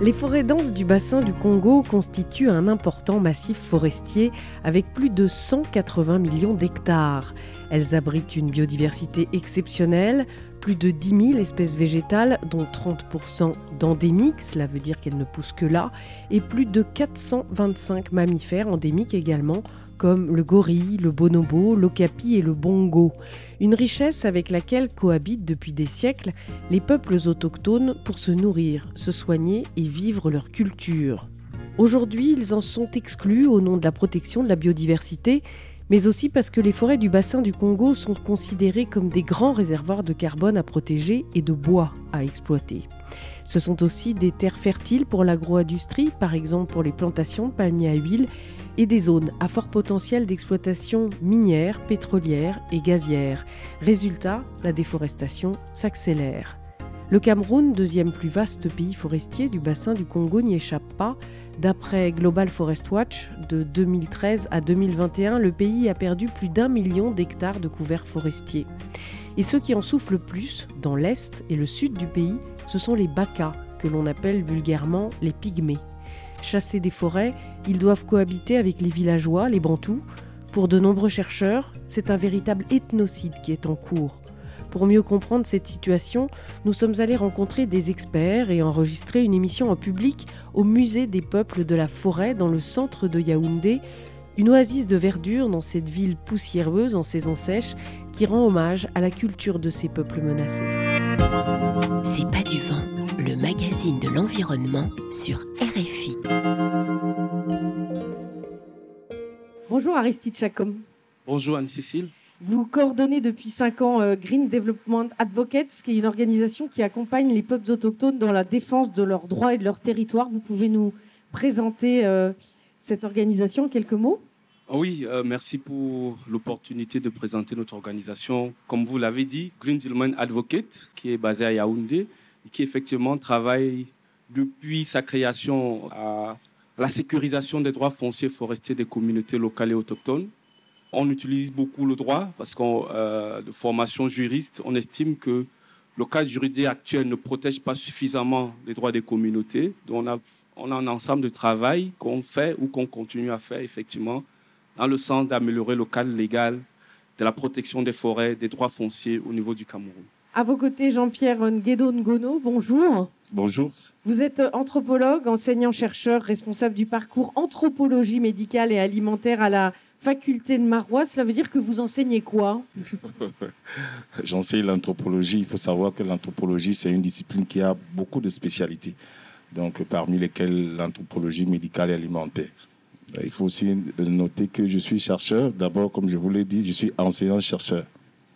Les forêts denses du bassin du Congo constituent un important massif forestier avec plus de 180 millions d'hectares. Elles abritent une biodiversité exceptionnelle, plus de 10 000 espèces végétales, dont 30% d'endémiques, cela veut dire qu'elles ne poussent que là, et plus de 425 mammifères endémiques également, comme le gorille, le bonobo, l'okapi et le bongo. Une richesse avec laquelle cohabitent depuis des siècles les peuples autochtones pour se nourrir, se soigner et vivre leur culture. Aujourd'hui, ils en sont exclus au nom de la protection de la biodiversité, mais aussi parce que les forêts du bassin du Congo sont considérées comme des grands réservoirs de carbone à protéger et de bois à exploiter. Ce sont aussi des terres fertiles pour l'agro-industrie, par exemple pour les plantations de palmiers à huile, et des zones à fort potentiel d'exploitation minière, pétrolière et gazière. Résultat, la déforestation s'accélère. Le Cameroun, deuxième plus vaste pays forestier du bassin du Congo, n'y échappe pas. D'après Global Forest Watch, de 2013 à 2021, le pays a perdu plus d'un million d'hectares de couverts forestiers. Et ceux qui en souffrent le plus, dans l'est et le sud du pays, ce sont les Bakas, que l'on appelle vulgairement les pygmées. Chassés des forêts, ils doivent cohabiter avec les villageois, les bantous. Pour de nombreux chercheurs, c'est un véritable ethnocide qui est en cours. Pour mieux comprendre cette situation, nous sommes allés rencontrer des experts et enregistrer une émission en public au musée des peuples de la forêt dans le centre de Yaoundé, une oasis de verdure dans cette ville poussiéreuse en saison sèche qui rend hommage à la culture de ces peuples menacés. C'est pas du vent. Le magazine de l'environnement sur RFI. Bonjour Aristide Chacom. Bonjour Anne-Cécile. Vous coordonnez depuis 5 ans euh, Green Development Advocates, qui est une organisation qui accompagne les peuples autochtones dans la défense de leurs droits et de leur territoire. Vous pouvez nous présenter euh, cette organisation en quelques mots? Oui, euh, merci pour l'opportunité de présenter notre organisation. Comme vous l'avez dit, Green Development Advocate, qui est basée à Yaoundé et qui effectivement travaille depuis sa création à la sécurisation des droits fonciers forestiers des communautés locales et autochtones. On utilise beaucoup le droit parce qu'en euh, de formation juriste, on estime que le cadre juridique actuel ne protège pas suffisamment les droits des communautés. Donc on a, un ensemble de travail qu'on fait ou qu'on continue à faire effectivement dans le sens d'améliorer le cadre légal de la protection des forêts, des droits fonciers au niveau du Cameroun. À vos côtés, Jean-Pierre Nguedo Ngono, bonjour. Bonjour. Vous êtes anthropologue, enseignant-chercheur, responsable du parcours anthropologie médicale et alimentaire à la faculté de Marois. Cela veut dire que vous enseignez quoi? J'enseigne l'anthropologie. Il faut savoir que l'anthropologie, c'est une discipline qui a beaucoup de spécialités, donc parmi lesquelles l'anthropologie médicale et alimentaire. Il faut aussi noter que je suis chercheur. D'abord, comme je vous l'ai dit, je suis enseignant-chercheur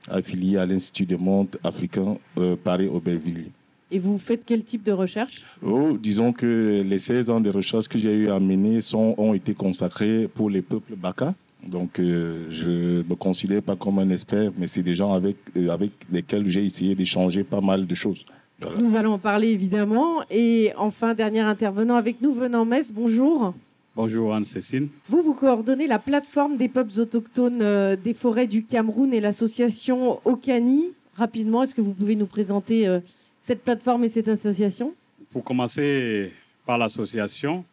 affilié à l'Institut du monde africain euh, Paris-Aubervilliers. Et vous faites quel type de recherche? Oh, Disons que les 16 ans de recherche que j'ai eu à mener sont, ont été consacrés pour les peuples Baka. Donc, euh, je ne me considère pas comme un expert, mais c'est des gens avec, euh, avec lesquels j'ai essayé d'échanger pas mal de choses. Voilà. Nous allons en parler évidemment. Et enfin, dernier intervenant avec nous, Venant Metz, bonjour. Bonjour Anne-Cécile. Vous, vous coordonnez la plateforme des peuples autochtones euh, des forêts du Cameroun et l'association Okani. Rapidement, est-ce que vous pouvez nous présenter euh, cette plateforme et cette association? Pour commencer par l'association,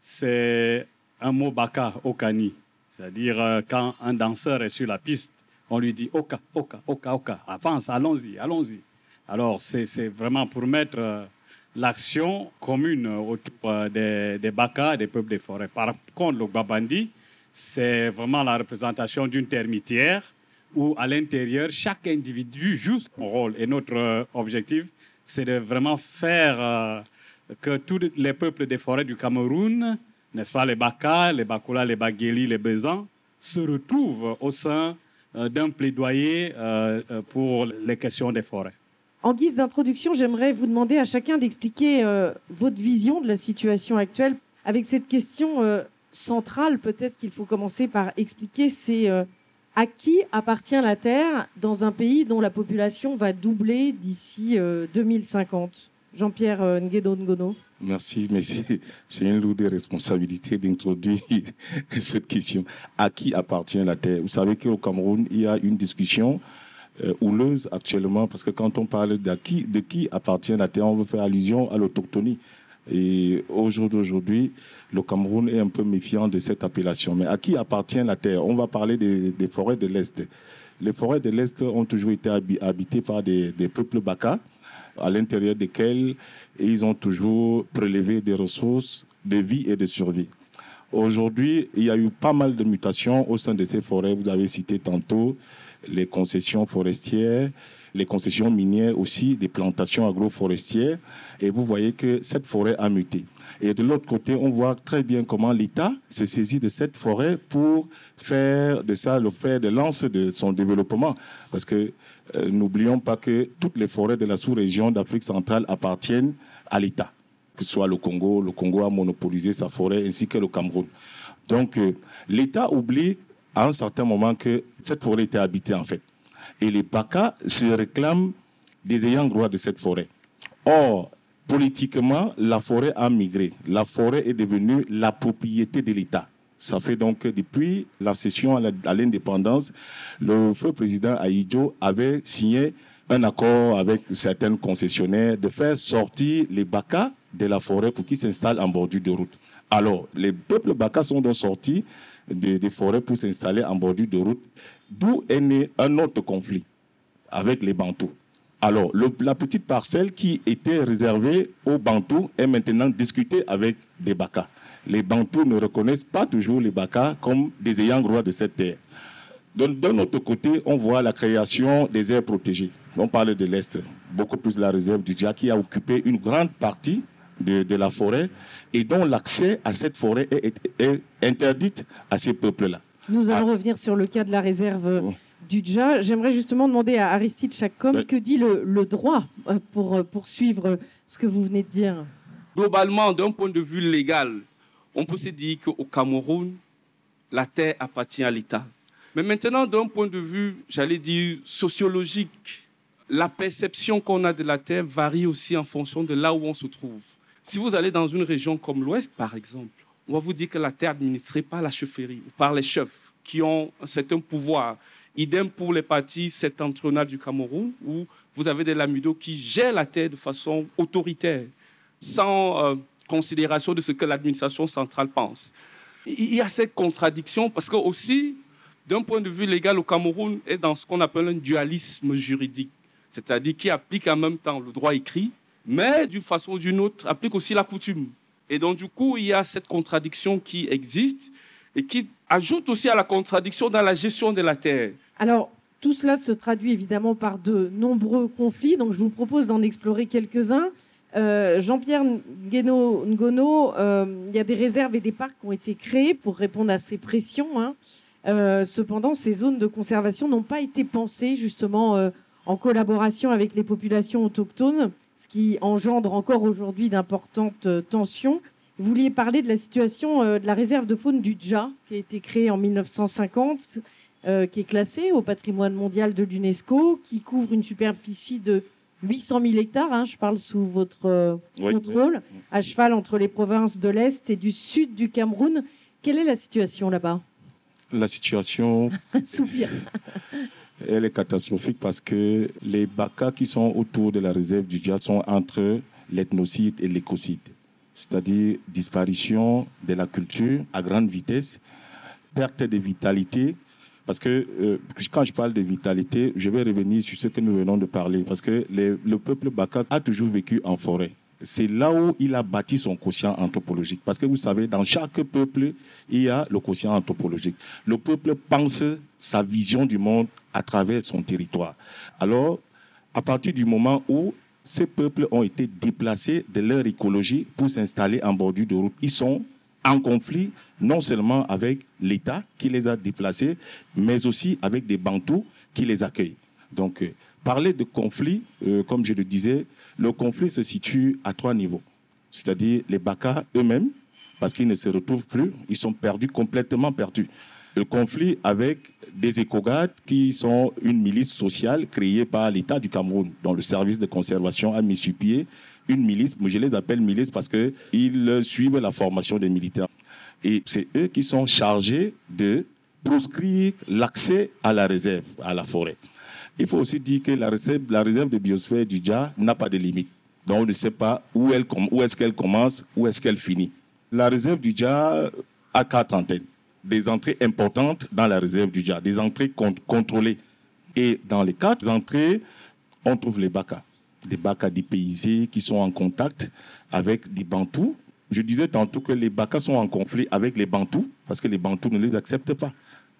c'est un mot baka, Okani. C'est-à-dire euh, quand un danseur est sur la piste, on lui dit Oka, Oka, Oka, Oka. Avance, allons-y, allons-y. Alors c'est vraiment pour mettre l'action commune autour des, des Baka, des peuples des forêts. Par contre, le Babandi, c'est vraiment la représentation d'une termitière où, à l'intérieur, chaque individu joue son rôle. Et notre objectif, c'est de vraiment faire euh, que tous les peuples des forêts du Cameroun, n'est-ce pas, les Baka, les Bakoula, les Bageli, les Bezans, se retrouvent au sein euh, d'un plaidoyer euh, pour les questions des forêts. En guise d'introduction, j'aimerais vous demander à chacun d'expliquer euh, votre vision de la situation actuelle avec cette question euh, centrale, peut-être qu'il faut commencer par expliquer, c'est à qui appartient la Terre dans un pays dont la population va doubler d'ici 2050 Jean-Pierre Nguedo Ngono Merci, mais c'est une lourde responsabilité d'introduire cette question. À qui appartient la terre? Vous savez qu'au Cameroun, il y a une discussion euh, houleuse actuellement, parce que quand on parle de qui, de qui appartient la terre, on veut faire allusion à l'autochtonie. Et au jour d'aujourd'hui, le Cameroun est un peu méfiant de cette appellation. Mais à qui appartient la terre? On va parler des, forêts de l'Est. Les forêts de l'Est ont toujours été habitées par des, peuples Baka, à l'intérieur desquels ils ont toujours prélevé des ressources de vie et de survie. Aujourd'hui, il y a eu pas mal de mutations au sein de ces forêts. Vous avez cité tantôt les concessions forestières, les concessions minières aussi, des plantations agroforestières. Et vous voyez que cette forêt a muté. Et de l'autre côté, on voit très bien comment l'État se saisit de cette forêt pour faire de ça le fer de lance de son développement. Parce que euh, n'oublions pas que toutes les forêts de la sous-région d'Afrique centrale appartiennent à l'État, que ce soit le Congo. Le Congo a monopolisé sa forêt ainsi que le Cameroun. Donc euh, l'État oublie à un certain moment que cette forêt était habitée en fait. Et les Baka se réclament des ayants droit de cette forêt. Or, politiquement, la forêt a migré. La forêt est devenue la propriété de l'État. Ça fait donc que depuis la cession à l'indépendance, le feu président Aïdjo avait signé un accord avec certains concessionnaires de faire sortir les Baka de la forêt pour qu'ils s'installent en bordure de route. Alors, les peuples Baka sont donc sortis des forêts pour s'installer en bordure de route, d'où est né un autre conflit avec les Bantous. Alors, la petite parcelle qui était réservée aux Bantous est maintenant discutée avec des Baka les Bantous ne reconnaissent pas toujours les Baka comme des ayants droit de cette terre. D'un autre côté, on voit la création des aires protégées. On parle de l'Est, beaucoup plus la réserve du Dja qui a occupé une grande partie de, la forêt et dont l'accès à cette forêt est, est, interdite à ces peuples-là. Nous allons ah. revenir sur le cas de la réserve du Dja. J'aimerais justement demander à Aristide Chacom que dit le, le droit euh, pour euh, poursuivre ce que vous venez de dire? Globalement, d'un point de vue légal, on peut se dire qu'au Cameroun, la terre appartient à l'État. Mais maintenant, d'un point de vue, j'allais dire, sociologique, la perception qu'on a de la terre varie aussi en fonction de là où on se trouve. Si vous allez dans une région comme l'Ouest, par exemple, on va vous dire que la terre est administrée par la chefferie, par les chefs, qui ont un certain pouvoir. Idem pour les parties septentrionales du Cameroun, où vous avez des Lamido qui gèrent la terre de façon autoritaire, sans euh, considération de ce que l'administration centrale pense. Il y a cette contradiction parce que aussi, d'un point de vue légal, au Cameroun est dans ce qu'on appelle un dualisme juridique, c'est-à-dire qui applique en même temps le droit écrit, mais d'une façon ou d'une autre applique aussi la coutume. Et donc du coup, il y a cette contradiction qui existe et qui ajoute aussi à la contradiction dans la gestion de la terre. Alors, tout cela se traduit évidemment par de nombreux conflits, donc je vous propose d'en explorer quelques-uns. Euh, Jean-Pierre Ngono, euh, il y a des réserves et des parcs qui ont été créés pour répondre à ces pressions. Hein. Euh, cependant, ces zones de conservation n'ont pas été pensées justement en collaboration avec les populations autochtones, ce qui engendre encore aujourd'hui d'importantes tensions. Vous vouliez parler de la situation de la réserve de faune du Dja, qui a été créée en 1950, qui est classée au patrimoine mondial de l'UNESCO, qui couvre une superficie de 800 000 hectares, hein, je parle sous votre euh, contrôle, à cheval entre les provinces de l'Est et du Sud du Cameroun. Quelle est la situation là-bas? La situation... Soupir. Elle est catastrophique parce que les Baka qui sont autour de la réserve du Dja sont entre l'ethnocide et l'écocide, c'est-à-dire disparition de la culture à grande vitesse, perte de vitalité parce que euh, quand je parle de vitalité, je vais revenir sur ce que nous venons de parler. Parce que le peuple Baka a toujours vécu en forêt. C'est là où il a bâti son quotient anthropologique. Parce que vous savez, dans chaque peuple, il y a le quotient anthropologique. Le peuple pense sa vision du monde à travers son territoire. Alors, à partir du moment où ces peuples ont été déplacés de leur écologie pour s'installer en bordure de route, ils sont en conflit non seulement avec l'État qui les a déplacés, mais aussi avec des Bantous qui les accueillent. Donc, euh, parler de conflit, euh, comme je le disais, le conflit se situe à trois niveaux. C'est-à-dire les Baka eux-mêmes, parce qu'ils ne se retrouvent plus, ils sont perdus, complètement perdus. Le conflit avec des écogades qui sont une milice sociale créée par l'État du Cameroun, dont le service de conservation a mis sur pied une milice, je les appelle milices parce qu'ils suivent la formation des militaires. Et c'est eux qui sont chargés de proscrire l'accès à la réserve, à la forêt. Il faut aussi dire que la réserve, de biosphère du Dja n'a pas de limite. Donc on ne sait pas où, elle, où est-ce qu'elle commence, où est-ce qu'elle finit. La réserve du Dja a quatre antennes. Des entrées importantes dans la réserve du Dja, des entrées contrôlées. Et dans les quatre entrées, on trouve les Bakas. Des Bakas dépaysés qui sont en contact avec des Bantous. Je disais tantôt que les Bakas sont en conflit avec les Bantous parce que les Bantous ne les acceptent pas.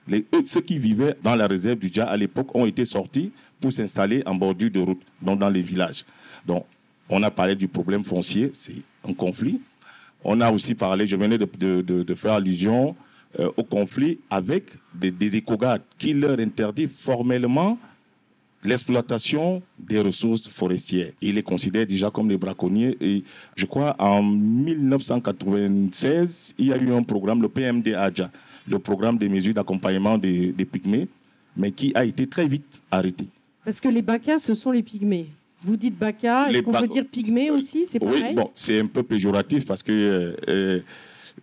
Les, ceux qui vivaient dans la réserve du Dja à l'époque ont été sortis pour s'installer en bordure de route, donc dans les villages. Donc, on a parlé du problème foncier, c'est un conflit. On a aussi parlé, je venais de, faire allusion euh, au conflit avec des, des qui leur interdit formellement l'exploitation des ressources forestières. Ils les considèrent déjà comme des braconniers. Et je crois en 1996, il y a eu un programme, le PMD ADJA, le programme des mesures d'accompagnement des, des pygmées, mais qui a été très vite arrêté. Parce que les BACA, ce sont les pygmées. Vous dites BACA, est-ce qu'on peut dire pygmée aussi? C'est pareil? Oui, bon, c'est un peu péjoratif parce que euh, euh,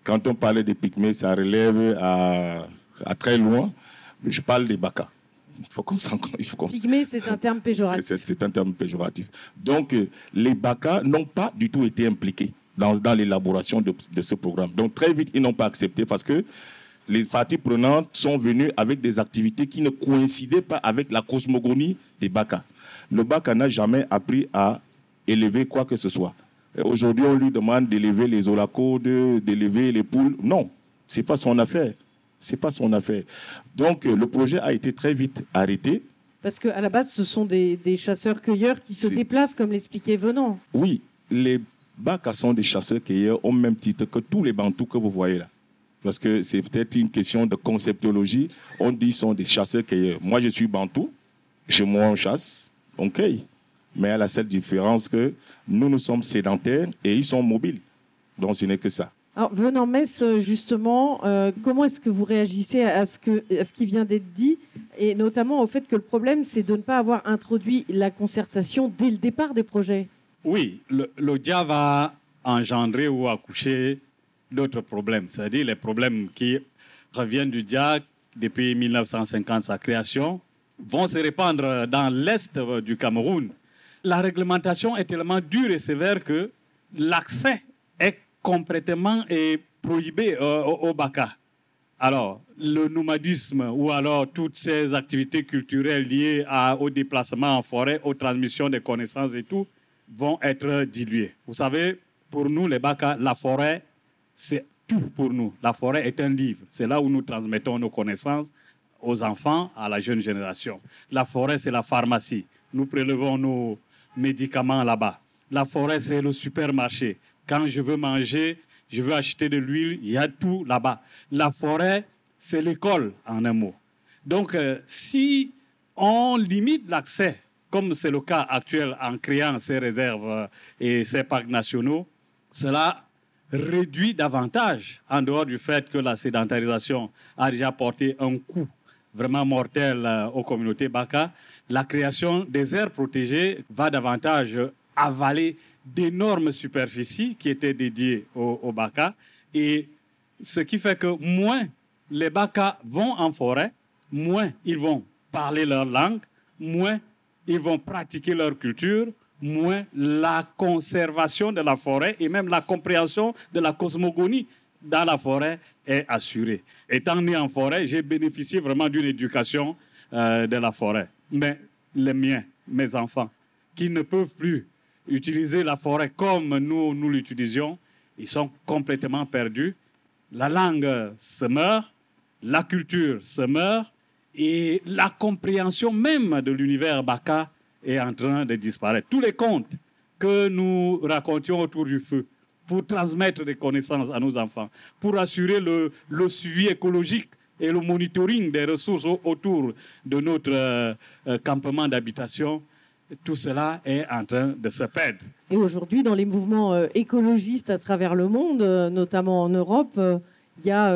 quand on parle des pygmées, ça relève à, à très loin. Je parle des BACA. Il faut qu'on Pygmée, c'est un terme péjoratif. C'est un terme péjoratif. Donc, euh, les BACA n'ont pas du tout été impliqués dans, dans l'élaboration de, de, ce programme. Donc, très vite, ils n'ont pas accepté parce que les parties prenantes sont venues avec des activités qui ne coïncidaient pas avec la cosmogonie des BACA. Le BACA n'a jamais appris à élever quoi que ce soit. Aujourd'hui, on lui demande d'élever les olacos, d'élever les poules. Non, ce n'est pas son affaire. C'est pas son affaire. Donc, le projet a été très vite arrêté. Parce qu'à la base, ce sont des, chasseurs-cueilleurs qui se déplacent, comme l'expliquait Venant. Oui, les Baka sont des chasseurs-cueilleurs au même titre que tous les Bantous que vous voyez là parce que c'est peut-être une question de conceptologie. On dit qu'ils sont des chasseurs-cueilleurs. Moi, je suis bantou. Chez moi, on chasse, on cueille. Mais à la seule différence que nous, nous sommes sédentaires et ils sont mobiles. Donc, ce n'est que ça. Alors, venant Metz, justement, euh, comment est-ce que vous réagissez à ce, que, à ce qui vient d'être dit? Et notamment au fait que le problème, c'est de ne pas avoir introduit la concertation dès le départ des projets Oui, le, le dia va engendrer ou accoucher d'autres problèmes, c'est-à-dire les problèmes qui reviennent du diacre depuis 1950, sa création, vont se répandre dans l'est du Cameroun. La réglementation est tellement dure et sévère que l'accès est complètement prohibé euh, au, au Baka. Alors, le nomadisme ou alors toutes ces activités culturelles liées au déplacement en forêt, aux transmissions des connaissances et tout, vont être diluées. Vous savez, pour nous, les Baka, la forêt c'est tout pour nous. La forêt est un livre. C'est là où nous transmettons nos connaissances aux enfants, à la jeune génération. La forêt, c'est la pharmacie. Nous prélevons nos médicaments là-bas. La forêt, c'est le supermarché. Quand je veux manger, je veux acheter de l'huile, il y a tout là-bas. La forêt, c'est l'école, en un mot. Donc, euh, si on limite l'accès, comme c'est le cas actuel en créant ces réserves euh, et ces parcs nationaux, cela réduit davantage, en dehors du fait que la sédentarisation a déjà porté un coup vraiment mortel euh, aux communautés Baka, la création des aires protégées va davantage avaler d'énormes superficies qui étaient dédiées aux, Baka. Et ce qui fait que moins les Baka vont en forêt, moins ils vont parler leur langue, moins ils vont pratiquer leur culture, moins la conservation de la forêt et même la compréhension de la cosmogonie dans la forêt est assurée. Étant né en forêt, j'ai bénéficié vraiment d'une éducation euh, de la forêt. Mais les miens, mes enfants, qui ne peuvent plus utiliser la forêt comme nous, nous l'utilisions, ils sont complètement perdus. La langue se meurt, la culture se meurt et la compréhension même de l'univers Baka est en train de disparaître. Tous les contes que nous racontions autour du feu pour transmettre des connaissances à nos enfants, pour assurer le, suivi écologique et le monitoring des ressources autour de notre euh, euh, campement d'habitation, tout cela est en train de se perdre. Et aujourd'hui, dans les mouvements euh, écologistes à travers le monde, notamment en Europe, il y a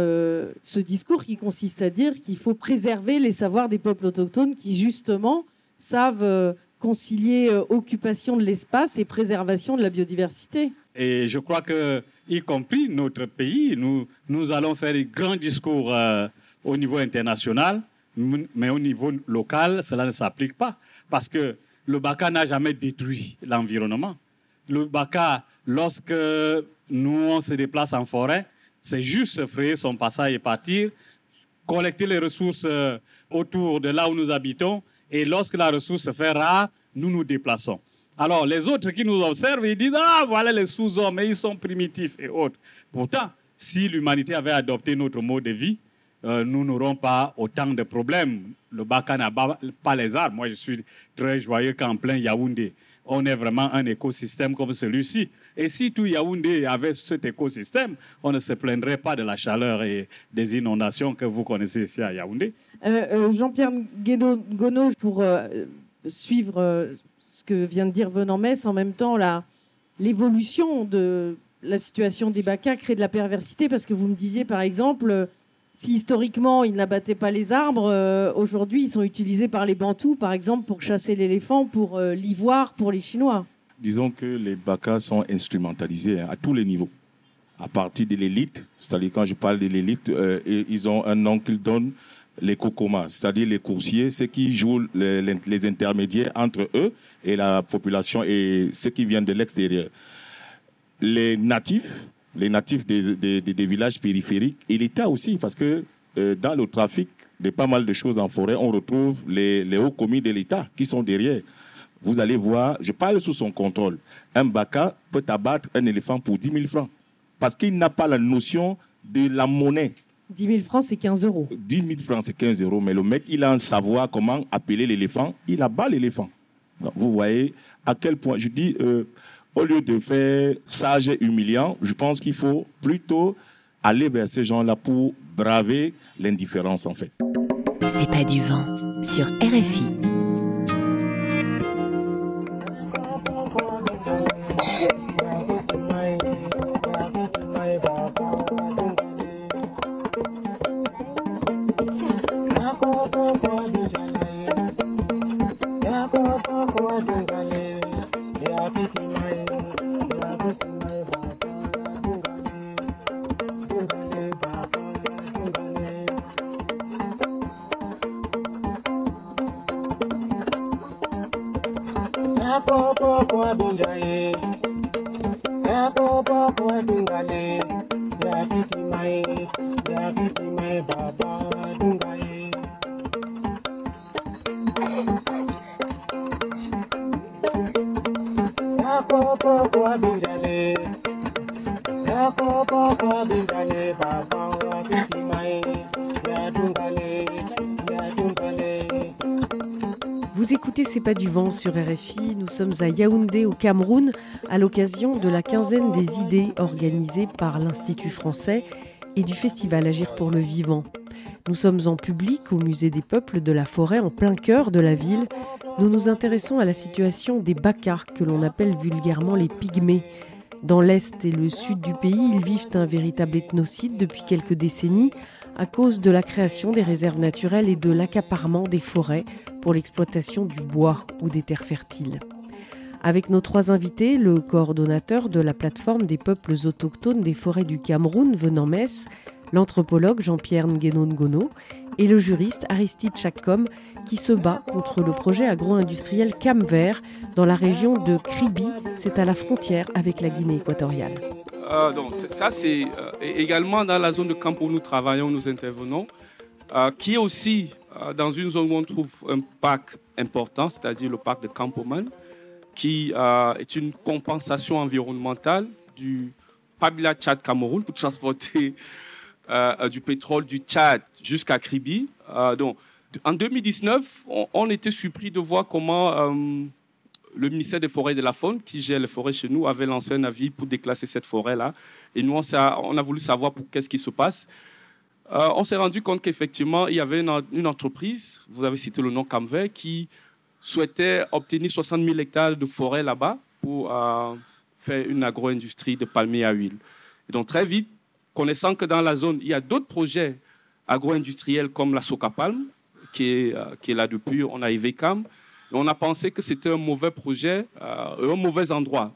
ce discours qui consiste à dire qu'il faut préserver les savoirs des peuples autochtones qui, justement, savent concilier occupation de l'espace et préservation de la biodiversité. Et je crois que, y compris notre pays, nous, nous allons faire des grands discours au niveau international, mais au niveau local, cela ne s'applique pas. Parce que le Baka n'a jamais détruit l'environnement. Le Baka, lorsque nous, on se déplace en forêt, c'est juste frayer son passage et partir, collecter les ressources euh, autour de là où nous habitons, et lorsque la ressource se fait rare, nous nous déplaçons. Alors, les autres qui nous observent, ils disent Ah, voilà les sous-hommes, ils sont primitifs et autres. Pourtant, si l'humanité avait adopté notre mode de vie, euh, nous n'aurons pas autant de problèmes. Le Baka n'a pas les arbres. Moi, je suis très joyeux qu'en plein Yaoundé, on ait vraiment un écosystème comme celui-ci. Et si tout Yaoundé avait cet écosystème, on ne se plaindrait pas de la chaleur et des inondations que vous connaissez ici à Yaoundé. Euh, euh, Jean-Pierre Gono, pour suivre ce que vient de dire Venant Metz, en même temps, l'évolution de la situation des Baka crée de la perversité parce que vous me disiez, par exemple, si historiquement ils n'abattaient pas les arbres, euh, aujourd'hui ils sont utilisés par les Bantous, par exemple, pour chasser l'éléphant, pour euh, l'ivoire, pour les Chinois. Disons que les Bakas sont instrumentalisés hein, à tous les niveaux. À partir de l'élite, c'est-à-dire quand je parle de l'élite, euh, ils ont un nom qu'ils donnent les kokomas, c'est-à-dire les coursiers, ceux qui jouent les, les, intermédiaires entre eux et la population et ceux qui viennent de l'extérieur. Les natifs, les natifs des, villages périphériques et l'État aussi, parce que euh, dans le trafic de pas mal de choses en forêt, on retrouve les, hauts commis de l'État qui sont derrière. Vous allez voir, je parle sous son contrôle. Un baka peut abattre un éléphant pour 10 000 francs parce qu'il n'a pas la notion de la monnaie. 10 000 francs, c'est 15 euros. 10 000 francs, c'est 15 euros. Mais le mec, il a un savoir comment appeler l'éléphant. Il abat l'éléphant. Vous voyez à quel point, je dis, euh, au lieu de faire sage et humiliant, je pense qu'il faut plutôt aller vers ces gens-là pour braver l'indifférence en fait. C'est pas du vent sur RFI. Vous écoutez C'est pas du vent sur RFI. Nous sommes à Yaoundé au Cameroun à l'occasion de la quinzaine des idées organisée par l'Institut français et du festival Agir pour le vivant. Nous sommes en public au musée des peuples de la forêt en plein cœur de la ville. Nous nous intéressons à la situation des Bakas que l'on appelle vulgairement les pygmées. Dans l'est et le sud du pays, ils vivent un véritable ethnocide depuis quelques décennies à cause de la création des réserves naturelles et de l'accaparement des forêts pour l'exploitation du bois ou des terres fertiles. Avec nos trois invités, le coordonnateur de la plateforme des peuples autochtones des forêts du Cameroun venant Metz, l'anthropologue Jean-Pierre Nguenon Ngono et le juriste Aristide Chakkom qui se bat contre le projet agro-industriel Cam Vert dans la région de Kribi, c'est à la frontière avec la Guinée équatoriale. Euh, donc, ça, c'est euh, également dans la zone de camp où nous travaillons, nous intervenons, euh, qui est aussi dans une zone où on trouve un parc important, c'est-à-dire le parc de Campoman, qui est une compensation environnementale du Pabila Tchad Cameroun pour transporter du pétrole du Tchad jusqu'à Kribi. donc, en 2019, on, était surpris de voir comment le ministère des Forêts et de la Faune, qui gère les forêts chez nous, avait lancé un avis pour déclasser cette forêt-là. Et nous, on a, voulu savoir qu'est-ce qui se passe. Euh, on s'est rendu compte qu'effectivement, il y avait une, entreprise, vous avez cité le nom Camver, qui souhaitait obtenir 60 000 hectares de forêt là-bas pour faire une agro-industrie de palmiers à huile. Et donc très vite, connaissant que dans la zone, il y a d'autres projets agro-industriels comme la Soca Palm, qui est, qui est là depuis, on a Ivecam, et on a pensé que c'était un mauvais projet, un mauvais endroit.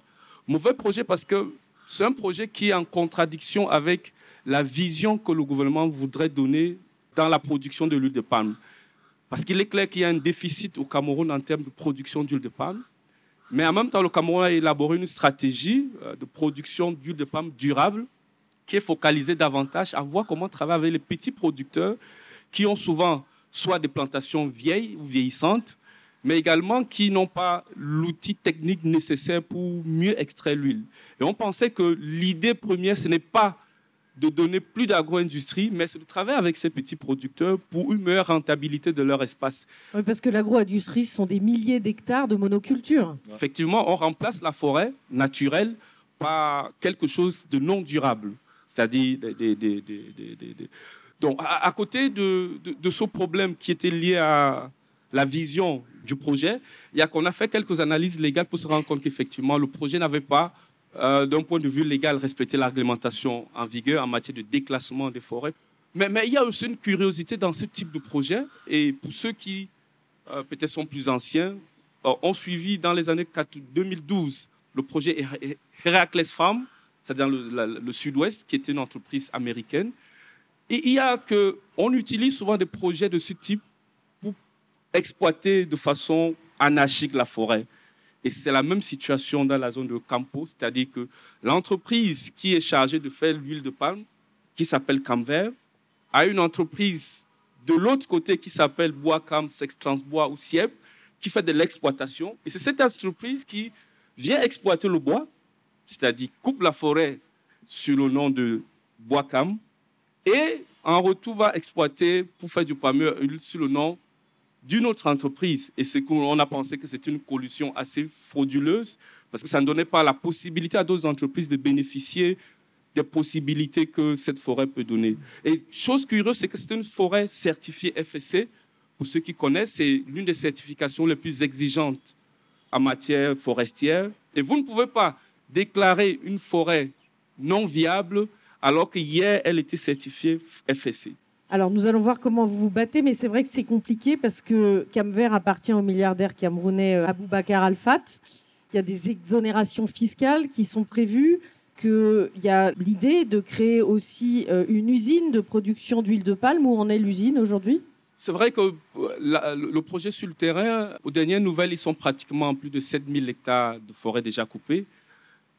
Mauvais projet parce que c'est un projet qui est en contradiction avec la vision que le gouvernement voudrait donner dans la production de l'huile de palme. Parce qu'il est clair qu'il y a un déficit au Cameroun en termes de production d'huile de palme. Mais en même temps, le Cameroun a élaboré une stratégie euh, de production d'huile de palme durable qui est focalisée davantage à voir comment travailler avec les petits producteurs qui ont souvent soit des plantations vieilles ou vieillissantes, mais également qui n'ont pas l'outil technique nécessaire pour mieux extraire l'huile. Et on pensait que l'idée première, ce n'est pas de donner plus d'agro-industrie, mais c'est de travailler avec ces petits producteurs pour une meilleure rentabilité de leur espace. Oui, parce que l'agro-industrie, ce sont des milliers d'hectares de monoculture. Effectivement, on remplace la forêt naturelle par quelque chose de non durable, c'est-à-dire donc à, côté de, ce problème qui était lié à la vision du projet, il y a qu'on a fait quelques analyses légales pour se rendre compte qu'effectivement le projet n'avait pas euh, d'un point de vue légal, respecter la réglementation en vigueur en matière de déclassement des forêts. Mais, mais, il y a aussi une curiosité dans ce type de projet. Et pour ceux qui euh, peut-être sont plus anciens, euh, ont suivi dans les années 2012 le projet Heracles Farm, c'est dans le, sud-ouest, qui était une entreprise américaine. Et il y a que, on utilise souvent des projets de ce type pour exploiter de façon anarchique la forêt. Et c'est la même situation dans la zone de Campo, c'est-à-dire que l'entreprise qui est chargée de faire l'huile de palme, qui s'appelle Camver, a une entreprise de l'autre côté qui s'appelle Bois-Cam, Sextransbois ou Sieb, qui fait de l'exploitation. Et c'est cette entreprise qui vient exploiter le bois, c'est-à-dire coupe la forêt sur le nom de Bois-Cam, et en retour va exploiter pour faire du palmier sur le nom d'une autre entreprise. Et c'est qu'on a pensé que c'était une collusion assez frauduleuse parce que ça ne donnait pas la possibilité à d'autres entreprises de bénéficier des possibilités que cette forêt peut donner. Et chose curieuse, c'est que c'est une forêt certifiée FSC. Pour ceux qui connaissent, c'est l'une des certifications les plus exigeantes en matière forestière. Et vous ne pouvez pas déclarer une forêt non viable alors qu'hier, elle était certifiée FSC. Alors nous allons voir comment vous vous battez, mais c'est vrai que c'est compliqué parce que Camver appartient au milliardaire camerounais euh, Aboubacar Alfat. Il y a des exonérations fiscales qui sont prévues, qu'il y a l'idée de créer aussi euh, une usine de production d'huile de palme. Où en est l'usine aujourd'hui? C'est vrai que euh, le projet sur le terrain, aux dernières nouvelles, ils sont pratiquement plus de 7000 hectares de forêt déjà coupés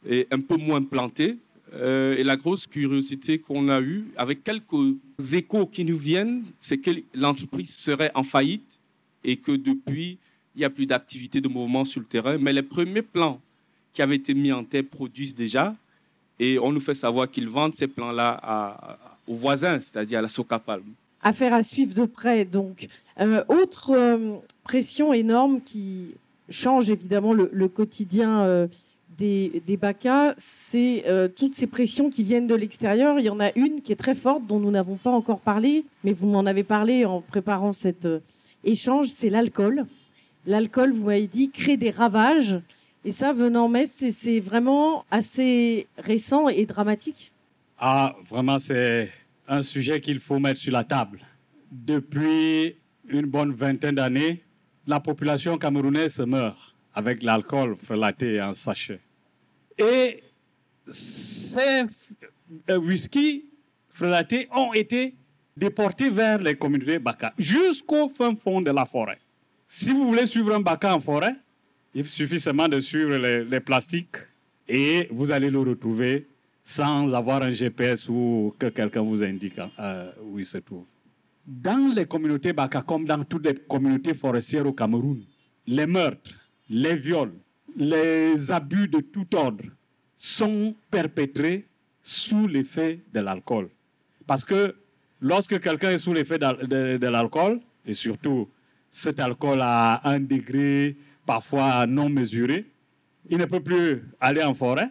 et un peu moins plantés. Euh, et la grosse curiosité qu'on a eue, avec quelques échos qui nous viennent, c'est que l'entreprise serait en faillite et que depuis, il n'y a plus d'activité de mouvement sur le terrain. Mais les premiers plans qui avaient été mis en terre produisent déjà. Et on nous fait savoir qu'ils vendent ces plans-là aux voisins, c'est-à-dire à la Socapalm. Affaire à suivre de près, donc. Euh, autre euh, pression énorme qui change évidemment le, quotidien des, des BACA, c'est euh, toutes ces pressions qui viennent de l'extérieur. Il y en a une qui est très forte, dont nous n'avons pas encore parlé, mais vous m'en avez parlé en préparant cet euh, échange, c'est l'alcool. L'alcool, vous m'avez dit, crée des ravages. Et ça, venant Metz, c'est vraiment assez récent et dramatique. Ah, vraiment, c'est un sujet qu'il faut mettre sur la table. Depuis une bonne vingtaine d'années, la population camerounaise se meurt avec l'alcool frelaté en sachet. Et ces euh, whisky frelatés ont été déportés vers les communautés Baka, jusqu'au fin fond de la forêt. Si vous voulez suivre un Baka en forêt, il suffit seulement de suivre les, plastiques et vous allez le retrouver sans avoir un GPS ou que quelqu'un vous indique euh, où il se trouve. Dans les communautés Baka, comme dans toutes les communautés forestières au Cameroun, les meurtres, les viols, les abus de tout ordre sont perpétrés sous l'effet de l'alcool. Parce que lorsque quelqu'un est sous l'effet de, l'alcool, et surtout cet alcool à un degré parfois non mesuré, il ne peut plus aller en forêt.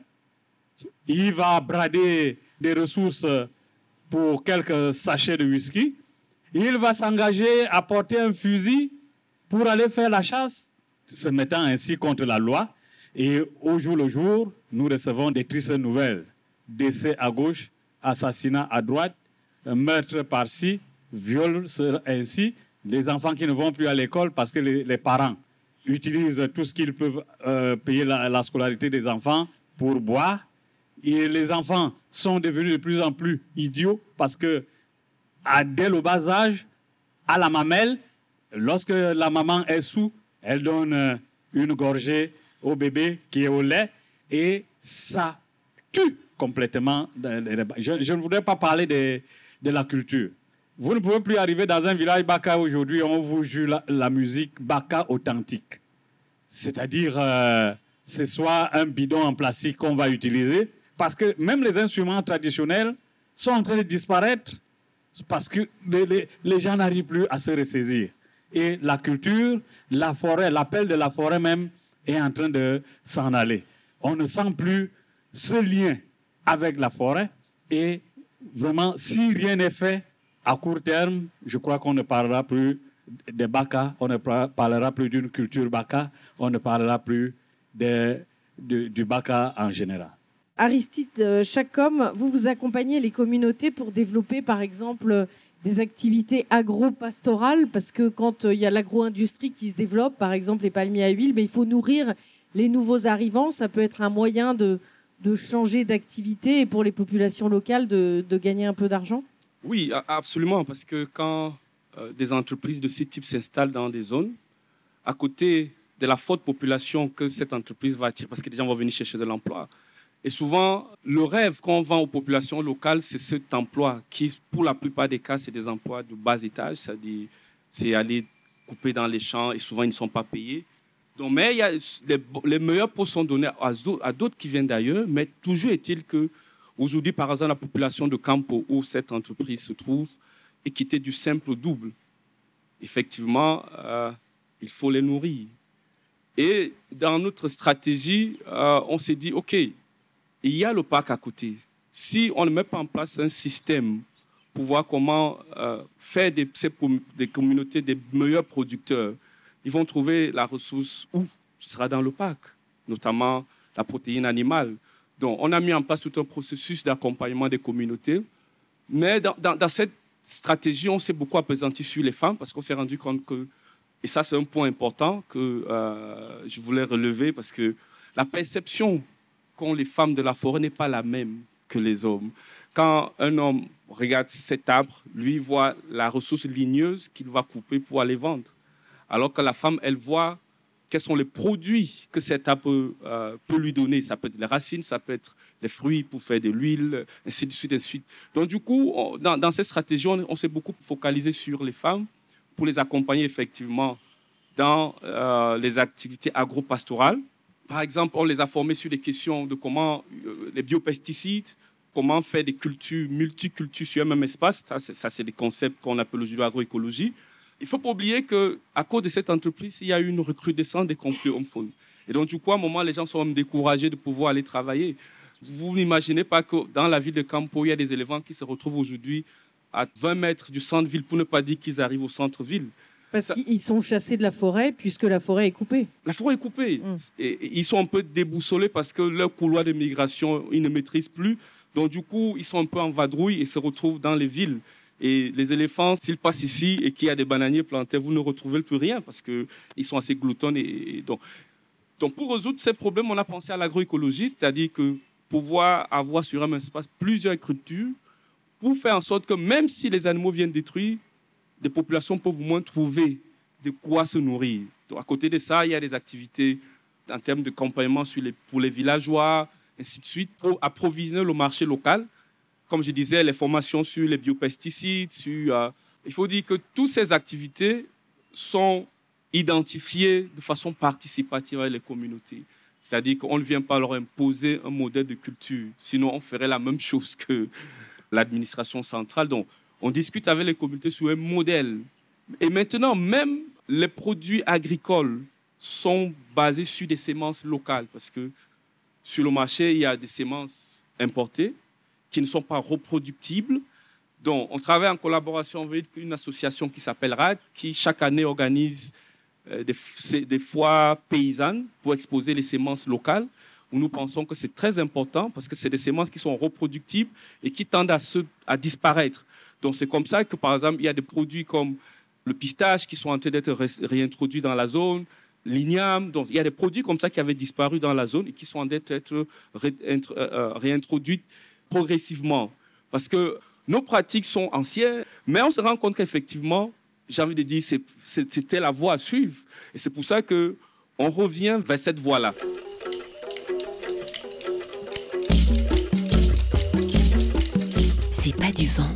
Il va brader des ressources pour quelques sachets de whisky. Il va s'engager à porter un fusil pour aller faire la chasse se mettant ainsi contre la loi. Et au jour le jour, nous recevons des tristes nouvelles. Décès à gauche, assassinat à droite, meurtre par-ci, viol ainsi, des enfants qui ne vont plus à l'école parce que les, parents utilisent tout ce qu'ils peuvent euh, payer la, scolarité des enfants pour boire. Et les enfants sont devenus de plus en plus idiots parce que, à, dès le bas âge, à la mamelle, lorsque la maman est sous, elle donne euh, une gorgée au bébé qui est au lait et ça tue complètement. Je, ne voudrais pas parler de, de, la culture. Vous ne pouvez plus arriver dans un village Baka aujourd'hui, on vous joue la, musique Baka authentique. C'est-à-dire, euh, c'est soit un bidon en plastique qu'on va utiliser, parce que même les instruments traditionnels sont en train de disparaître, parce que les gens n'arrivent plus à se ressaisir. Et la culture, la forêt, l'appel de la forêt même est en train de s'en aller. On ne sent plus ce lien avec la forêt et vraiment, si rien n'est fait à court terme, je crois qu'on ne parlera plus de Baka, on ne parlera plus d'une culture Baka, on ne parlera plus de, du Baka en général. Aristide euh, Chacom, vous vous accompagnez les communautés pour développer, par exemple, des activités agro-pastorales, parce que quand euh, il y a l'agro-industrie qui se développe, par exemple les palmiers à huile, mais il faut nourrir les nouveaux arrivants. Ça peut être un moyen de, de changer d'activité et pour les populations locales de, de gagner un peu d'argent Oui, absolument, parce que quand euh, des entreprises de ce type s'installent dans des zones, à côté de la forte population que cette entreprise va attirer, parce que les gens vont venir chercher de l'emploi, et souvent, le rêve qu'on vend aux populations locales, c'est cet emploi qui, pour la plupart des cas, c'est des emplois de bas étage, c'est-à-dire c'est aller couper dans les champs et souvent ils ne sont pas payés. Donc, mais les, meilleurs postes sont donnés à, d'autres qui viennent d'ailleurs, mais toujours est-il que aujourd'hui, par exemple, la population de Campo où cette entreprise se trouve est quittée du simple au double. Effectivement, euh, il faut les nourrir. Et dans notre stratégie, euh, on s'est dit, OK, il y a le parc à côté. Si on ne met pas en place un système pour voir comment euh, faire des, des communautés des meilleurs producteurs, ils vont trouver la ressource où? Ce sera dans le parc, notamment la protéine animale. Donc, on a mis en place tout un processus d'accompagnement des communautés. Mais dans, cette stratégie, on s'est beaucoup appesanti sur les femmes parce qu'on s'est rendu compte que, et ça c'est un point important que euh, je voulais relever parce que la perception quand les femmes de la forêt n'est pas la même que les hommes. Quand un homme regarde cet arbre, lui voit la ressource ligneuse qu'il va couper pour aller vendre. Alors que la femme, elle voit quels sont les produits que cet arbre euh, peut lui donner. Ça peut être les racines, ça peut être les fruits pour faire de l'huile, ainsi de suite, ainsi de suite. Donc du coup, dans, cette stratégie, on, s'est beaucoup focalisé sur les femmes pour les accompagner effectivement dans euh, les activités agro-pastorales par exemple, on les a formés sur des questions de comment euh, les biopesticides, comment faire des cultures, multicultures sur un même espace. Ça, c'est des concepts qu'on appelle aujourd'hui agroécologie. Il ne faut pas oublier qu'à cause de cette entreprise, il y a eu une recrudescence des conflits hommes Et donc, du coup, à un moment, les gens sont découragés de pouvoir aller travailler. Vous n'imaginez pas que dans la ville de Campo, il y a des éléments qui se retrouvent aujourd'hui à 20 mètres du centre-ville, pour ne pas dire qu'ils arrivent au centre-ville. Parce qu'ils sont chassés de la forêt puisque la forêt est coupée. La forêt est coupée. Mm. Et, ils sont un peu déboussolés parce que leur couloir de migration, ils ne maîtrisent plus. Donc du coup, ils sont un peu en vadrouille et se retrouvent dans les villes. Et les éléphants, s'ils passent ici et qu'il y a des bananiers plantés, vous ne retrouvez plus rien parce qu'ils sont assez gloutons. Et, donc, donc, pour résoudre ces problèmes, on a pensé à l'agroécologie, c'est-à-dire que pouvoir avoir sur un espace plusieurs cultures pour faire en sorte que même si les animaux viennent détruire, des populations peuvent au moins trouver de quoi se nourrir. à côté de ça, il y a des activités en termes de compagnement pour les villageois, ainsi de suite, pour approvisionner le marché local. Comme je disais, les formations sur les biopesticides, euh, il faut dire que toutes ces activités sont identifiées de façon participative avec les communautés. C'est-à-dire qu'on ne vient pas leur imposer un modèle de culture, sinon on ferait la même chose que l'administration centrale. Donc, on discute avec les communautés sur un modèle. Et maintenant, même les produits agricoles sont basés sur des semences locales parce que sur le marché, il y a des semences importées qui ne sont pas reproductibles. Donc, on travaille en collaboration avec une association qui s'appelle RAD, qui chaque année organise euh, des, foires paysannes pour exposer les semences locales nous pensons que c'est très important parce que c'est des semences qui sont reproductibles et qui tendent à disparaître. Donc c'est comme ça que, par exemple, il y a des produits comme le pistache qui sont en train d'être réintroduits dans la zone, l'igname. Donc il y a des produits comme ça qui avaient disparu dans la zone et qui sont en train d'être euh, euh, réintroduits progressivement. Parce que nos pratiques sont anciennes, mais on se rend compte qu'effectivement, j'ai envie de dire, c'était la voie à suivre. Et c'est pour ça qu'on revient vers cette voie-là. C'est pas du vent,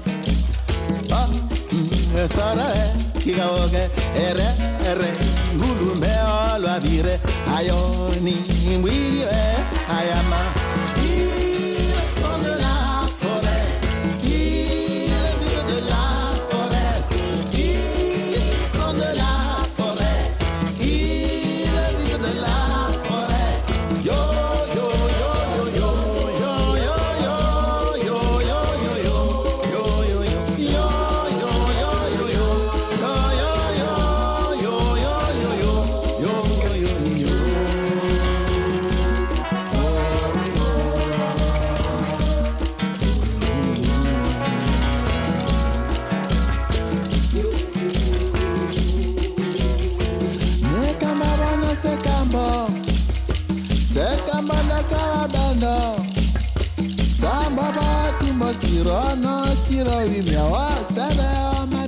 ne sare kiga oge ere ere. Ngulu me olo abire ayoni ngwiri e ayama سيرا ناصرة وميوا سبا ما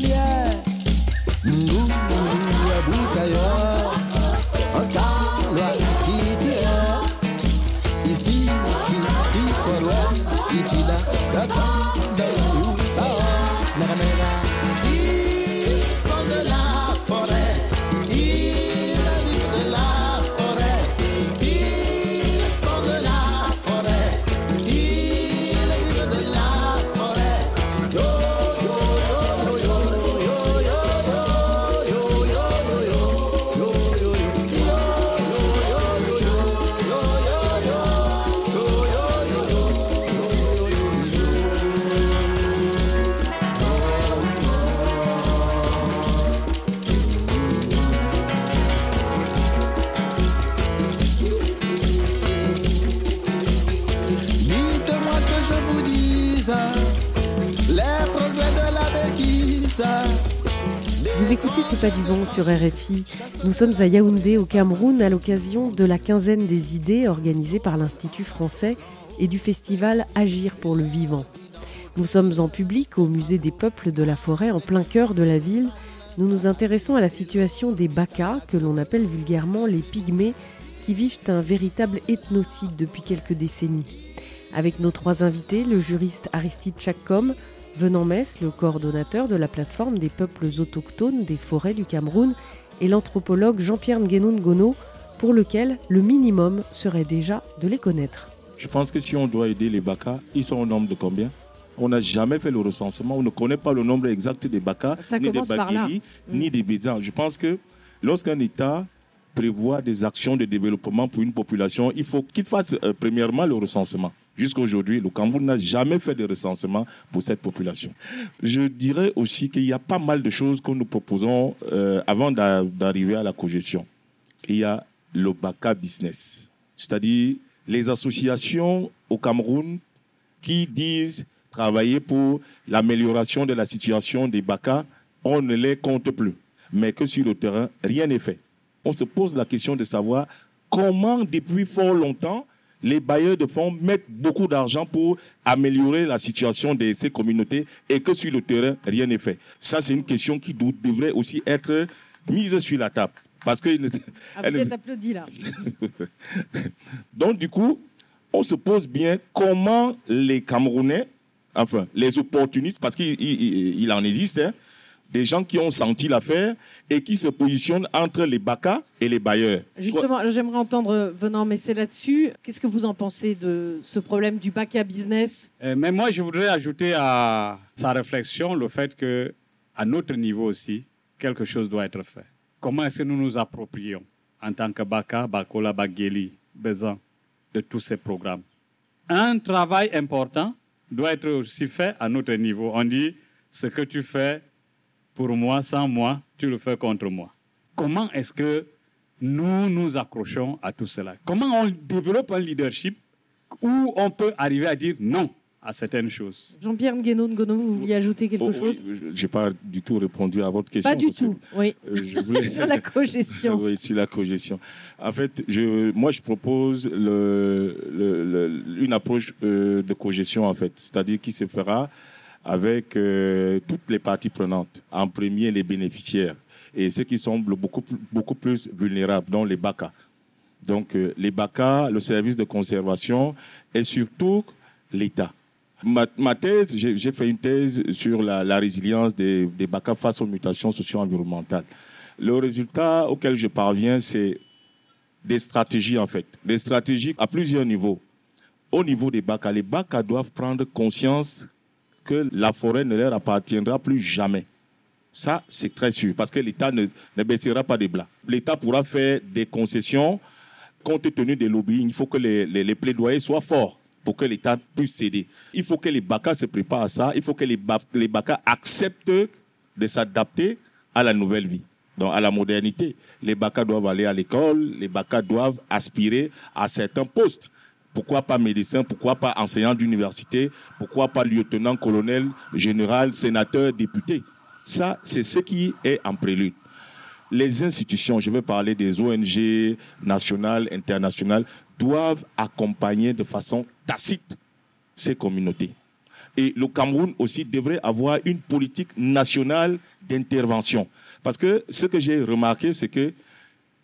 du vent sur RFI. Nous sommes à Yaoundé, au Cameroun, à l'occasion de la quinzaine des idées organisée par l'Institut français et du festival Agir pour le vivant. Nous sommes en public au musée des peuples de la forêt, en plein cœur de la ville. Nous nous intéressons à la situation des Bakas, que l'on appelle vulgairement les pygmées, qui vivent un véritable ethnocide depuis quelques décennies. Avec nos trois invités, le juriste Aristide Chakkom, Venant Metz, le coordonnateur de la plateforme des peuples autochtones des forêts du Cameroun, et l'anthropologue Jean-Pierre Nguenoun Gono, pour lequel le minimum serait déjà de les connaître. Je pense que si on doit aider les Baka, ils sont au nombre de combien? On n'a jamais fait le recensement, on ne connaît pas le nombre exact des Baka, ni des Baguiri, ni des Bézans. Je pense que lorsqu'un État prévoit des actions de développement pour une population, il faut qu'il fasse euh, premièrement le recensement. Jusqu'à aujourd'hui, le Cameroun n'a jamais fait de recensement pour cette population. Je dirais aussi qu'il y a pas mal de choses que nous proposons euh, avant d'arriver à la cogestion. Il y a le BACA Business, c'est-à-dire les associations au Cameroun qui disent travailler pour l'amélioration de la situation des BACA, on ne les compte plus. Mais que sur le terrain, rien n'est fait. On se pose la question de savoir comment, depuis fort longtemps, les bailleurs de fonds mettent beaucoup d'argent pour améliorer la situation de ces communautés et que sur le terrain, rien n'est fait. Ça, c'est une question qui devrait aussi être mise sur la table. Parce que... Ah, vous êtes applaudi là. Donc, du coup, on se pose bien comment les Camerounais, enfin, les opportunistes, parce qu'il en existe, hein, des gens qui ont senti l'affaire et qui se positionnent entre les BACA et les bailleurs. Justement, j'aimerais entendre Venant mais c'est là-dessus. Qu'est-ce que vous en pensez de ce problème du BACA business? Euh, Mais moi, je voudrais ajouter à sa réflexion le fait que, à notre niveau aussi, quelque chose doit être fait. Comment est-ce que nous nous approprions en tant que BACA, Bakola, Bageli, Bézan, de tous ces programmes? Un travail important doit être aussi fait à notre niveau. On dit ce que tu fais pour moi, sans moi, tu le fais contre moi. Comment est-ce que nous nous accrochons à tout cela? Comment on développe un leadership où on peut arriver à dire non à certaines choses? Jean-Pierre Ngueno Ngono, vous vouliez ajouter quelque oh, chose? Je n'ai pas du tout répondu à votre question. Pas du tout, oui. Euh, sur la cogestion. oui, sur la cogestion. En fait, je, moi, je propose le, une approche euh, de cogestion, en fait, c'est-à-dire qui se fera avec euh, toutes les parties prenantes. En premier, les bénéficiaires et ceux qui semblent beaucoup, beaucoup plus vulnérables, dont les BACA. Donc, euh, les BACA, le service de conservation et surtout l'État. Ma, ma, thèse, j'ai fait une thèse sur la, la résilience des, des BACA face aux mutations socio-environnementales. Le résultat auquel je parviens, c'est des stratégies, en fait. Des stratégies à plusieurs niveaux. Au niveau des BACA, les BACA doivent prendre conscience que la forêt ne leur appartiendra plus jamais. Ça, c'est très sûr, parce que l'État ne, ne, baissera pas des blas. L'État pourra faire des concessions compte tenu des lobbies. Il faut que les, les, plaidoyers soient forts pour que l'État puisse céder. Il faut que les BACA se préparent à ça. Il faut que les, les BACA acceptent de s'adapter à la nouvelle vie, donc à la modernité. Les BACA doivent aller à l'école, les BACA doivent aspirer à certains postes. Pourquoi pas médecin Pourquoi pas enseignant d'université Pourquoi pas lieutenant, colonel, général, sénateur, député Ça, c'est ce qui est en prélude. Les institutions, je vais parler des ONG nationales, internationales, doivent accompagner de façon tacite ces communautés. Et le Cameroun aussi devrait avoir une politique nationale d'intervention. Parce que ce que j'ai remarqué, c'est que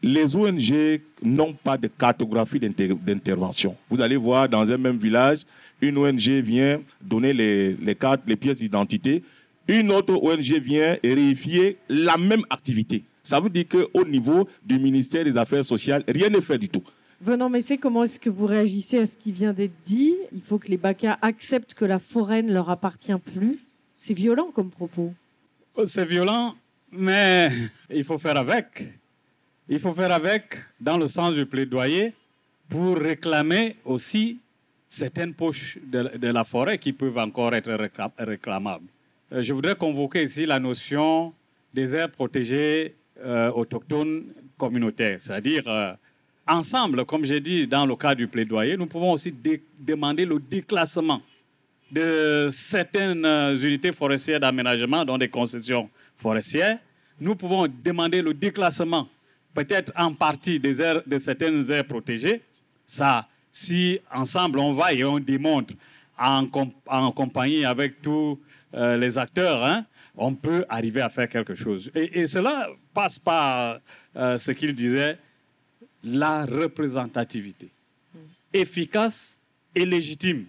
les ONG n'ont pas de cartographie d'intervention. Vous allez voir dans un même village, une ONG vient donner les, les cartes, les pièces d'identité. Une autre ONG vient vérifier la même activité. Ça veut dire qu'au niveau du ministère des Affaires sociales, rien n'est fait du tout. Venant Messé, comment est-ce que vous réagissez à ce qui vient d'être dit? Il faut que les BACA acceptent que la forêt ne leur appartient plus. C'est violent comme propos. C'est violent, mais il faut faire avec. Il faut faire avec dans le sens du plaidoyer pour réclamer aussi certaines poches de, la forêt qui peuvent encore être réclamables. Euh, je voudrais convoquer ici la notion des aires protégées euh, autochtones communautaires, c'est-à-dire euh, ensemble, comme j'ai dit dans le cas du plaidoyer, nous pouvons aussi demander le déclassement de certaines unités forestières d'aménagement, dont des concessions forestières. Nous pouvons demander le déclassement peut-être en partie des aires, de certaines aires protégées. Ça, si ensemble on va et on démontre en, en compagnie avec tous euh, les acteurs, hein, on peut arriver à faire quelque chose. Et, cela passe par euh, ce qu'il disait, la représentativité efficace et légitime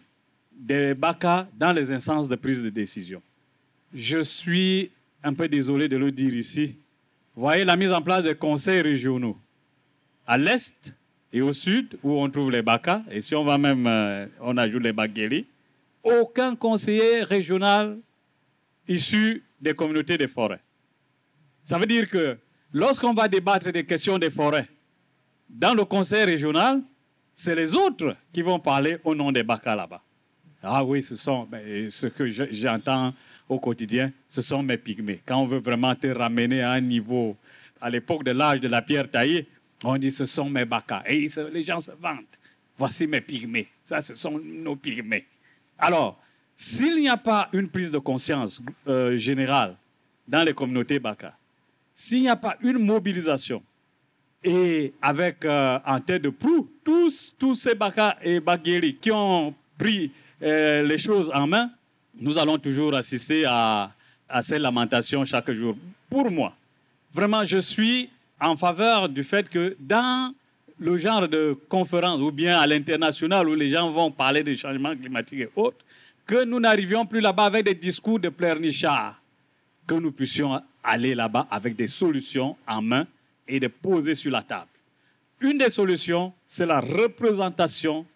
des BACA dans les instances de prise de décision. Je suis un peu désolé de le dire ici, voyez la mise en place des conseils régionaux. À l'est et au sud, où on trouve les BACA, et si on va même, euh, on ajoute les Baguéli, aucun conseiller régional issu des communautés des forêts. Ça veut dire que lorsqu'on va débattre des questions des forêts dans le conseil régional, c'est les autres qui vont parler au nom des BACA là-bas. Ah oui, ce sont ben, ce que j'entends au quotidien, ce sont mes pygmées. Quand on veut vraiment te ramener à un niveau, à l'époque de l'âge de la pierre taillée, on dit ce sont mes bacas. Et les gens se vantent. Voici mes pygmées. Ça, ce sont nos pygmées. Alors, s'il n'y a pas une prise de conscience euh, générale dans les communautés baka, s'il n'y a pas une mobilisation, et avec euh, en tête de proue tous, tous ces baka et baguéri qui ont pris euh, les choses en main, nous allons toujours assister à, ces lamentations chaque jour. Pour moi, vraiment, je suis en faveur du fait que dans le genre de conférence ou bien à l'international où les gens vont parler des changements climatiques et autres, que nous n'arrivions plus là-bas avec des discours de pleurnichards. que nous puissions aller là-bas avec des solutions en main et de poser sur la table. Une des solutions, c'est la représentation,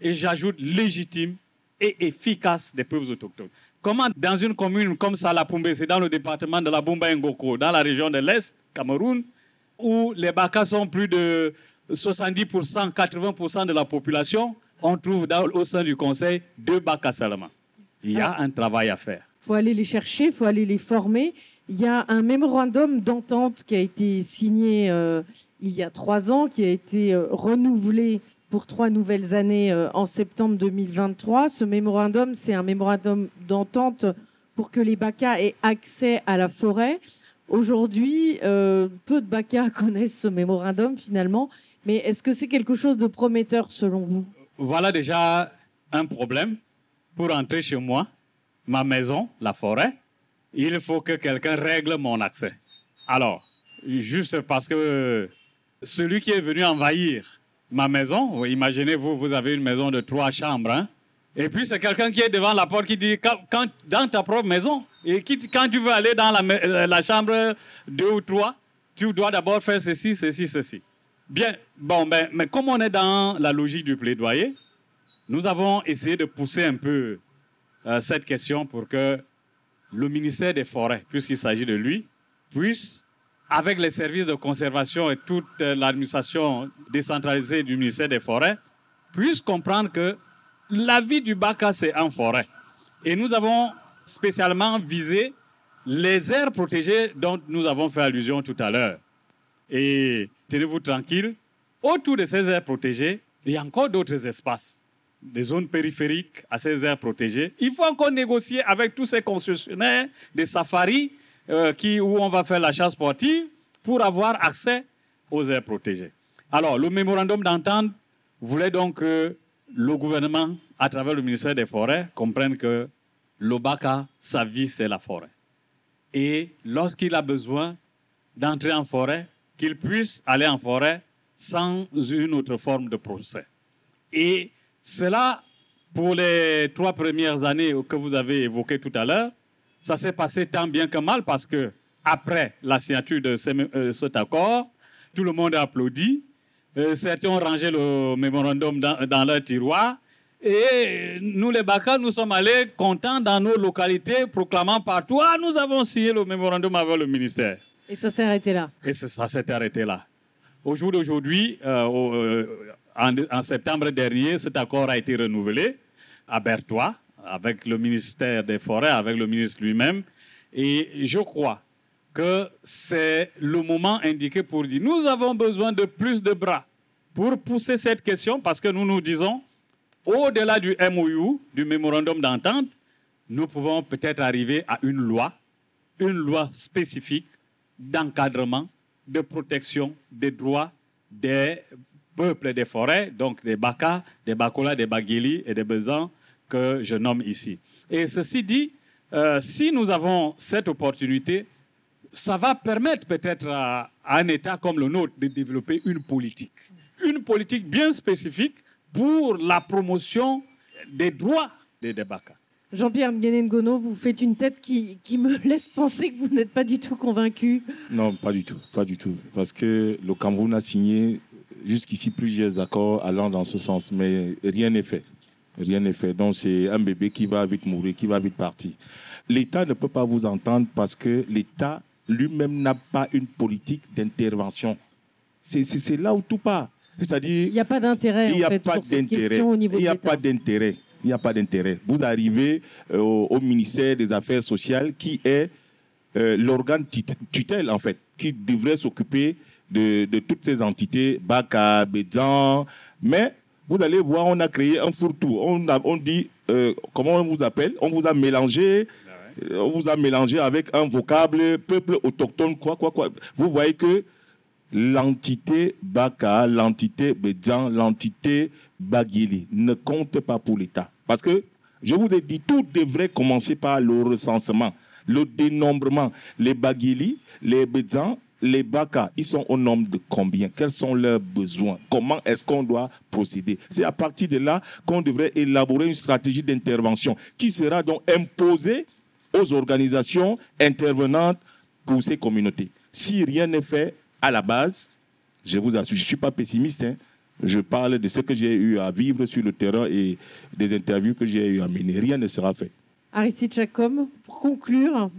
et j'ajoute légitime et efficace des peuples autochtones. Comment dans une commune comme Salapumbe, c'est dans le département de la Bumba Ngoko, dans la région de l'Est, Cameroun, où les Bakas sont plus de 70%, 80% de la population, on trouve au sein du conseil deux Bakas seulement. Il y a un travail à faire. Il faut aller les chercher, il faut aller les former. Il y a un mémorandum d'entente qui a été signé euh, il y a trois ans, qui a été euh, renouvelé pour trois nouvelles années euh, en septembre 2023. Ce mémorandum, c'est un mémorandum d'entente pour que les BACA aient accès à la forêt. Aujourd'hui, euh, peu de BACA connaissent ce mémorandum finalement, mais est-ce que c'est quelque chose de prometteur selon vous? Voilà déjà un problème. Pour entrer chez moi, ma maison, la forêt, il faut que quelqu'un règle mon accès. Alors, juste parce que celui qui est venu envahir ma maison, imaginez-vous, vous avez une maison de trois chambres, hein, et puis c'est quelqu'un qui est devant la porte qui dit, quand, dans ta propre maison, et qui, quand tu veux aller dans la, chambre deux ou trois, tu dois d'abord faire ceci, ceci, ceci. Bien, bon, ben, mais comme on est dans la logique du plaidoyer, nous avons essayé de pousser un peu euh, cette question pour que le ministère des Forêts, puisqu'il s'agit de lui, puisse avec les services de conservation et toute l'administration décentralisée du ministère des Forêts, puissent comprendre que la vie du Baka, c'est en forêt. Et nous avons spécialement visé les aires protégées dont nous avons fait allusion tout à l'heure. Et tenez-vous tranquille, autour de ces aires protégées, il y a encore d'autres espaces, des zones périphériques à ces aires protégées. Il faut encore négocier avec tous ces concessionnaires des safaris euh, où on va faire la chasse sportive pour avoir accès aux aires protégées. Alors, le mémorandum d'entente voulait donc que le gouvernement, à travers le ministère des Forêts, comprenne que l'Obaka, sa vie, c'est la forêt. Et lorsqu'il a besoin d'entrer en forêt, qu'il puisse aller en forêt sans une autre forme de procès. Et cela, pour les trois premières années que vous avez évoquées tout à l'heure, ça s'est passé tant bien que mal parce que après la signature de euh, cet accord, tout le monde a applaudi. Euh, certains ont rangé le mémorandum dans, leur tiroir. Et nous, les Baka, nous sommes allés contents dans nos localités, proclamant partout ah, nous avons signé le mémorandum avec le ministère. Et ça s'est arrêté là. Et ça s'est arrêté là. Au jour d'aujourd'hui, euh, en, en, septembre dernier, cet accord a été renouvelé à Bertois avec le ministère des Forêts, avec le ministre lui-même. Et je crois que c'est le moment indiqué pour dire nous avons besoin de plus de bras pour pousser cette question parce que nous nous disons, au-delà du MOU, du mémorandum d'entente, nous pouvons peut-être arriver à une loi, une loi spécifique d'encadrement, de protection des droits des peuples des forêts, donc des Baka, des Bakola, des Bagili et des Bezans, que je nomme ici. Et ceci dit, euh, si nous avons cette opportunité, ça va permettre peut-être à, un État comme le nôtre de développer une politique. Une politique bien spécifique pour la promotion des droits des Débaka. Jean-Pierre Ngono, vous faites une tête qui, qui, me laisse penser que vous n'êtes pas du tout convaincu. Non, pas du tout, pas du tout. Parce que le Cameroun a signé jusqu'ici plusieurs accords allant dans ce sens, mais rien n'est fait. Rien n'est fait. Donc c'est un bébé qui va vite mourir, qui va vite partir. L'État ne peut pas vous entendre parce que l'État lui-même n'a pas une politique d'intervention. C'est là où tout part. C'est-à-dire. Il n'y a pas d'intérêt. Il n'y a, pas d'intérêt. Il n'y a pas d'intérêt. Il n'y a pas d'intérêt. Vous arrivez euh, au, ministère des Affaires sociales qui est euh, l'organe tutelle, en fait, qui devrait s'occuper de, de, toutes ces entités, Baka, Bézan, mais vous allez voir, on a créé un fourre-tout. On, dit, euh, comment on vous appelle? On vous a mélangé. Euh, on vous a mélangé avec un vocable peuple autochtone, quoi, quoi, quoi. Vous voyez que l'entité Baka, l'entité Bédjan, l'entité Bagili ne compte pas pour l'État. Parce que, je vous ai dit, tout devrait commencer par le recensement, le dénombrement. Les Bagili, les Bédjan, les BACA, ils sont au nombre de combien? Quels sont leurs besoins? Comment est-ce qu'on doit procéder? C'est à partir de là qu'on devrait élaborer une stratégie d'intervention qui sera donc imposée aux organisations intervenantes pour ces communautés. Si rien n'est fait à la base, je vous assure, je ne suis pas pessimiste, hein, je parle de ce que j'ai eu à vivre sur le terrain et des interviews que j'ai eu à mener. Rien ne sera fait. Aristide Chacom, pour conclure,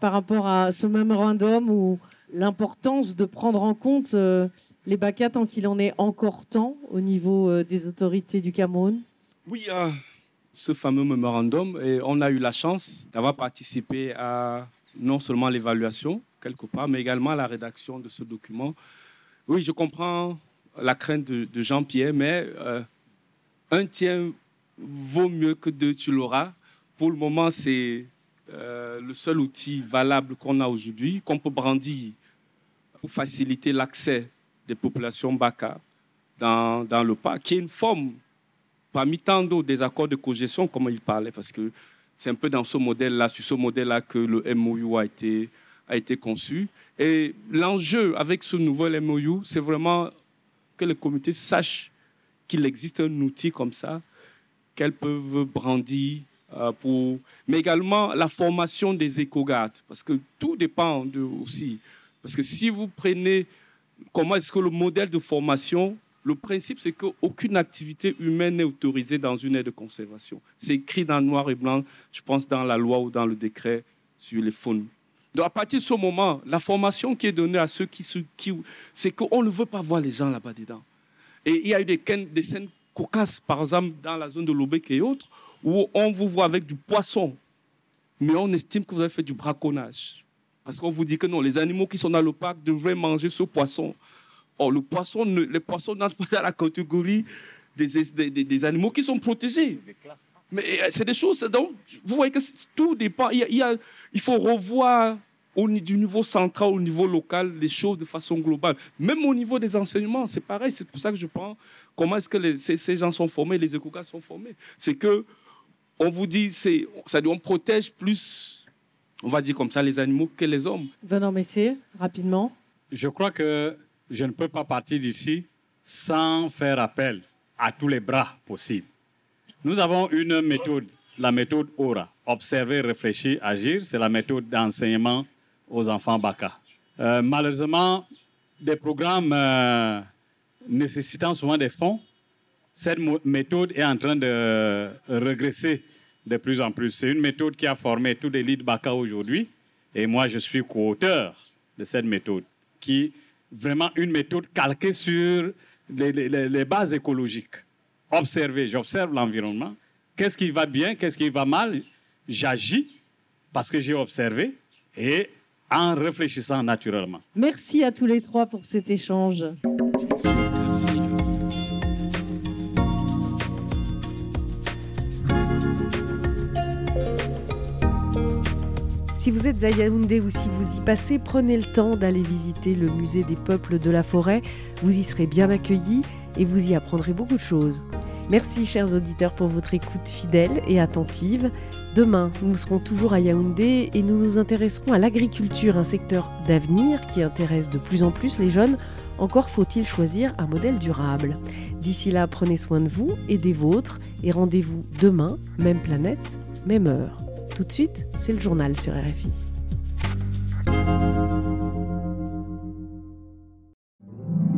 par rapport à ce mémorandum ou l'importance de prendre en compte euh, les BACA tant qu'il en est encore temps au niveau euh, des autorités du Cameroun? Oui, euh, ce fameux mémorandum, et on a eu la chance d'avoir participé à non seulement l'évaluation, quelque part, mais également à la rédaction de ce document. Oui, je comprends la crainte de, Jean-Pierre, mais un tien vaut mieux que deux, tu l'auras. Pour le moment, c'est le seul outil valable qu'on a aujourd'hui, qu'on peut brandir pour faciliter l'accès des populations Baka dans, le parc, qui est une forme, parmi tant d'autres, des accords de cogestion, comme il parlait, parce que c'est un peu dans ce modèle-là, sur ce modèle-là que le MOU a été, conçu. Et l'enjeu avec ce nouvel MOU, c'est vraiment que les communautés sachent qu'il existe un outil comme ça qu'elles peuvent brandir euh, pour... Mais également la formation des éco-gardes, parce que tout dépend aussi. Parce que si vous prenez comment est-ce que le modèle de formation, le principe c'est qu'aucune activité humaine n'est autorisée dans une aire de conservation. C'est écrit dans noir et blanc, je pense, dans la loi ou dans le décret sur les faunes. Donc à partir de ce moment, la formation qui est donnée à ceux qui, qui c'est qu'on ne veut pas voir les gens là-bas dedans. Et il y a eu des, scènes cocasses, par exemple, dans la zone de Lobek et autres, où on vous voit avec du poisson, mais on estime que vous avez fait du braconnage. Parce qu'on vous dit que non, les animaux qui sont dans le parc devraient manger ce poisson. Or, le poisson, les poissons n'entrent pas dans la catégorie des, des, animaux qui sont protégés. Mais euh, c'est des choses, donc, vous voyez que tout dépend. Il, faut revoir au, du niveau central au niveau local les choses de façon globale. Même au niveau des enseignements, c'est pareil. C'est pour ça que je prends comment est-ce que ces, gens sont formés, les écocas sont formés. C'est que on vous dit, c'est, ça, on protège plus, on va dire comme ça, les animaux que les hommes. Venant Messier, rapidement. Je crois que je ne peux pas partir d'ici sans faire appel à tous les bras possibles. Nous avons une méthode, la méthode ORA, observer, réfléchir, agir. C'est la méthode d'enseignement aux enfants BACA. Euh, malheureusement, des programmes euh, nécessitant souvent des fonds, cette méthode est en train de regresser de plus en plus. C'est une méthode qui a formé tous les leads BACA aujourd'hui. Et moi, je suis co-auteur de cette méthode, qui est vraiment une méthode calquée sur les, les bases écologiques observer, j'observe l'environnement. Qu'est-ce qui va bien, qu'est-ce qui va mal? J'agis parce que j'ai observé et en réfléchissant naturellement. Merci à tous les trois pour cet échange. Merci. Si vous êtes à Yaoundé ou si vous y passez, prenez le temps d'aller visiter le musée des peuples de la forêt. Vous y serez bien accueillis et vous y apprendrez beaucoup de choses. Merci chers auditeurs pour votre écoute fidèle et attentive. Demain, nous serons toujours à Yaoundé et nous nous intéresserons à l'agriculture, un secteur d'avenir qui intéresse de plus en plus les jeunes. Encore faut-il choisir un modèle durable. D'ici là, prenez soin de vous et des vôtres et rendez-vous demain, même planète, même heure. Tout de suite, c'est le journal sur RFI.